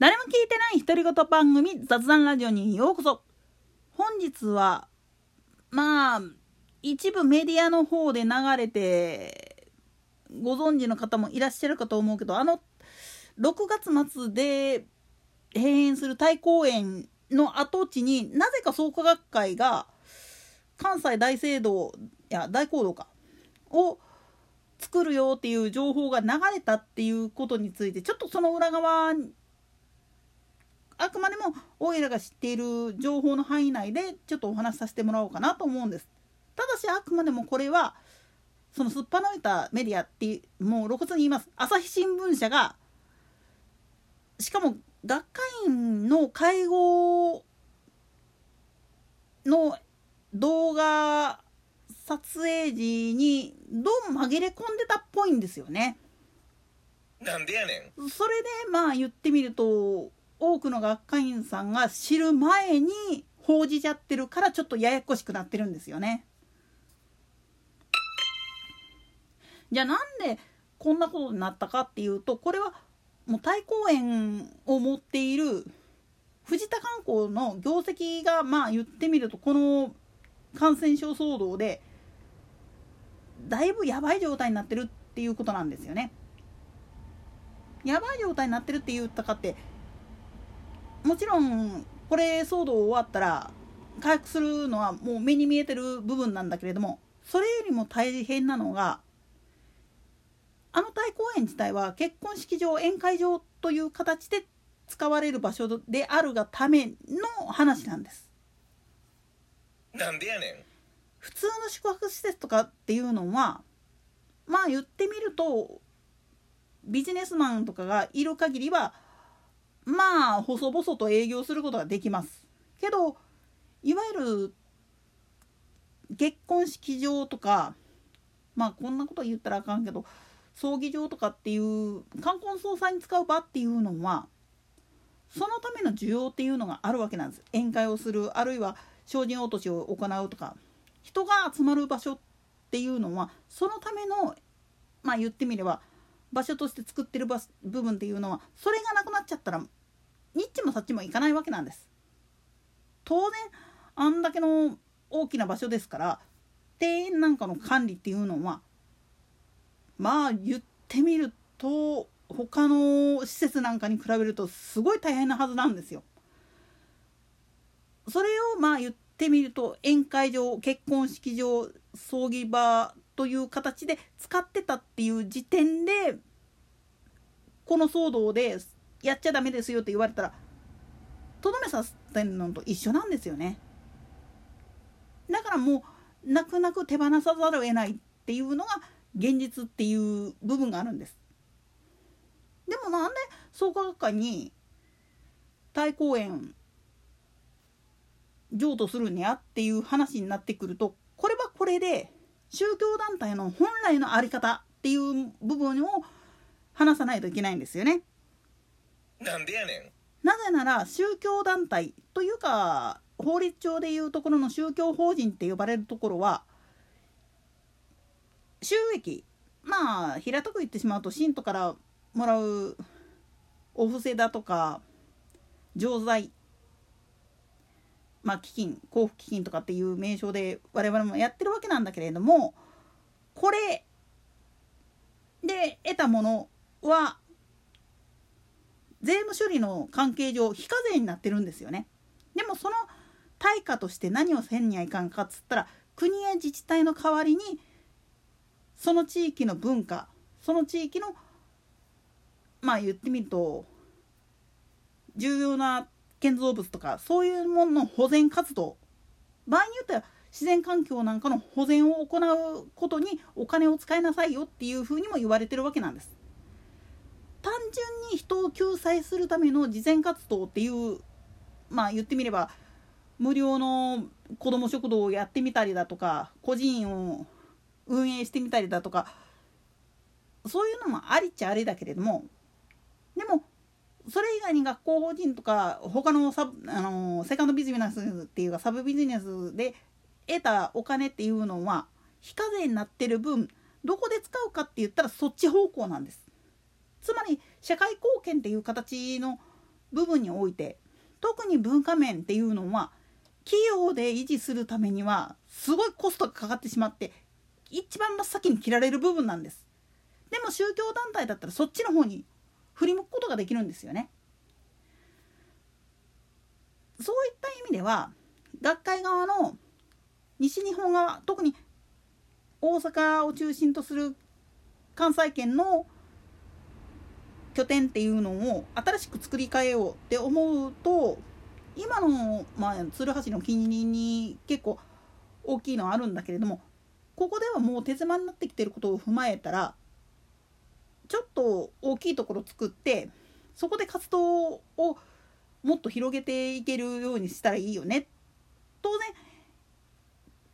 誰も聞いてない独り言番組雑談ラジオにようこそ。本日はまあ一部メディアの方で流れてご存知の方もいらっしゃるかと思うけどあの6月末で閉園する太公園の跡地になぜか創価学会が関西大聖堂いや大講堂かを作るよっていう情報が流れたっていうことについてちょっとその裏側にあくまでもオイラが知っている情報の範囲内でちょっとお話しさせてもらおうかなと思うんです。ただしあくまでもこれはそのすっぱ抜いたメディアってもう露骨に言います朝日新聞社がしかも学会員の会合の動画撮影時にどうも紛れ込んでたっぽいんですよね。なんでやねんそれでまあ言ってみると多くの学会員さんが知る前に報じちゃってるからちょっとややこしくなってるんですよね。じゃあなんでこんなことになったかっていうとこれはもう太公園を持っている藤田観光の業績がまあ言ってみるとこの感染症騒動でだいぶやばい状態になってるっていうことなんですよね。やばい状態になってるって言ったかってもちろんこれ騒動終わったら回復するのはもう目に見えてる部分なんだけれどもそれよりも大変なのがあの大公園自体は結婚式場宴会場という形で使われる場所であるがための話なんです。なんでやねん普通の宿泊施設とかっていうのはまあ言ってみるとビジネスマンとかがいる限りはまあ細々と営業することができます。けどいわゆる結婚式場とかまあこんなこと言ったらあかんけど葬儀場とかっていう冠婚葬祭に使う場っていうのはそのための需要っていうのがあるわけなんです。宴会をするあるいは精進落としを行うとか人が集まる場所っていうのはそのためのまあ言ってみれば場所として作ってる部分っていうのはそれがなくなっちゃったらニッチもサッチもいかないわけなんです。当然あんだけの大きな場所ですから庭園なんかの管理っていうのはまあ言ってみると他の施設なんかに比べるとすごい大変なはずなんですよ。それをまあ言ってみると宴会場結婚式場葬儀場という形で使ってたっていう時点でこの騒動でやっちゃダメですよって言われたらとどめさせてんのと一緒なんですよね。だからもう泣く泣く手放さざるを得ないっていうのが現実っていう部分があるんです。でもなんで創価学会に太公園譲渡するにゃっていう話になってくるとこれはこれで宗教団体の本来の在り方っていう部分を話さないといけないんですよね。なんでやねんなぜなら宗教団体というか法律上でいうところの宗教法人って呼ばれるところは収益まあ平たく言ってしまうと信徒からもらうお布施だとか錠剤まあ、基金交付基金とかっていう名称で我々もやってるわけなんだけれどもこれで得たものは税務処理の関係上非課税になってるんですよね。でもその対価として何をせんにはいかんかっつったら国や自治体の代わりにその地域の文化その地域のまあ言ってみると重要な建造物とかそういうものの保全活動場合によっては自然環境なんかの保全を行うことにお金を使いなさいよっていうふうにも言われてるわけなんです。単純に人を救済するための慈善活動っていうまあ言ってみれば無料の子ども食堂をやってみたりだとか個人を運営してみたりだとかそういうのもありっちゃありだけれどもでもそれ以外に学校法人とか他のサあのセカンドビジネスっていうかサブビジネスで得たお金っていうのは非課税になってる分どこで使うかって言ったらそっち方向なんです。つまり社会貢献っていう形の部分において特に文化面っていうのは企業で維持するためにはすごいコストがかかってしまって一番真っ先に切られる部分なんですでも宗教団体だったらそっちの方に振り向くことができるんですよね。そういった意味では学会側の西日本側特に大阪を中心とする関西圏の拠点っていうのを新しく作り変えようって思うと今の、まあ、鶴橋の近隣に結構大きいのはあるんだけれどもここではもう手狭になってきてることを踏まえたらちょっと大きいところ作ってそこで活動をもっと広げていけるようにしたらいいよね。当然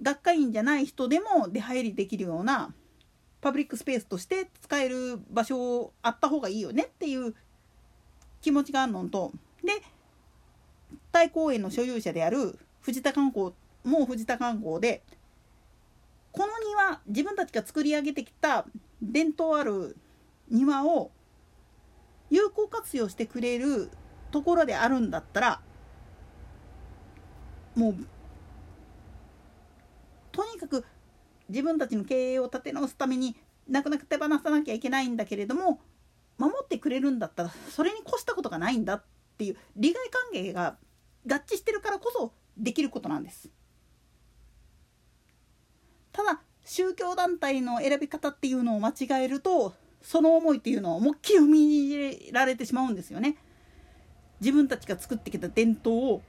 学会員じゃない人でも出入りできるようなパブリックスペースとして使える場所あった方がいいよねっていう気持ちがあるのと。で大公園の所有者である藤田観光もう藤田観光でこの庭自分たちが作り上げてきた伝統ある庭を有効活用してくれるところであるんだったらもうとにかく自分たちの経営を立て直すためになくなく手放さなきゃいけないんだけれども守ってくれるんだったらそれに越したことがないんだっていう利害関係が合致してるからこそできることなんです。ただ宗教団体の選び方っていうのを間違えるとその思いっていうのを思いっきり踏み入れられてしまうんですよね。自分たちが作ってきた伝統を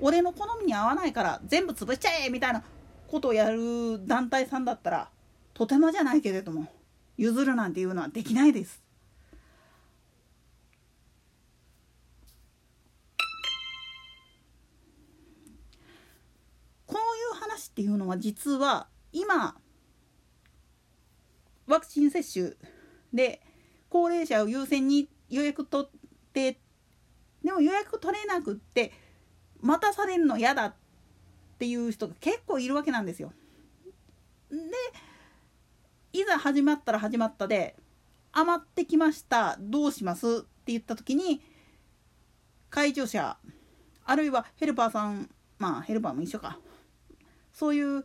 俺の好みに合わないから全部潰しちゃえみたいなことをやる団体さんだったらとてもじゃないけれども譲るなんていうのはできないです。こういう話っていうのは実は今ワクチン接種で高齢者を優先に予約取ってでも予約取れなくって待たされるの嫌だっていう人が結構いるわけなんですよ。でいざ始まったら始まったで余ってきましたどうしますって言った時に介助者あるいはヘルパーさんまあヘルパーも一緒かそういう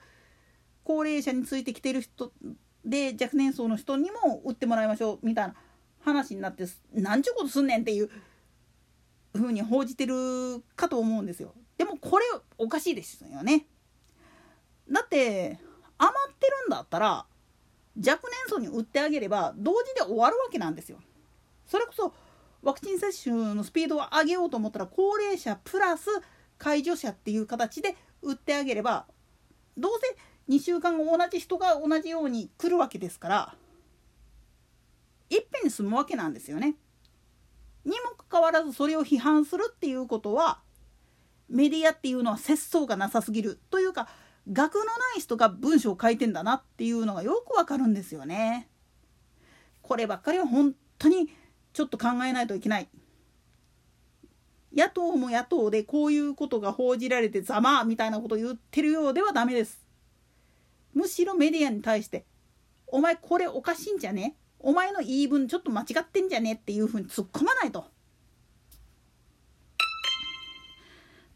高齢者についてきてる人で若年層の人にも打ってもらいましょうみたいな話になって何ちゅうことすんねんっていう風に報じてるかと思うんですよ。でもこれおかしいですよね。だって余ってるんだったら若年層に打ってあげれば同時で終わるわけなんですよ。それこそワクチン接種のスピードを上げようと思ったら高齢者プラス介助者っていう形で打ってあげればどうせ2週間後同じ人が同じように来るわけですからいっぺんに済むわけなんですよね。にもかかわらずそれを批判するっていうことはメディアっていうのは節操がなさすぎるというか学のない人が文章を書いてんだなっていうのがよくわかるんですよね。こればっかりは本当にちょっと考えないといけない。野党も野党でこういうことが報じられてざまみたいなことを言ってるようではダメです。むしろメディアに対して「お前これおかしいんじゃね？お前の言い分ちょっと間違ってんじゃね？っていうふうに突っ込まないと。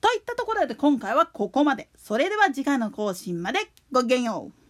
といったところで今回はここまで。それでは次回の更新までごきげんよう。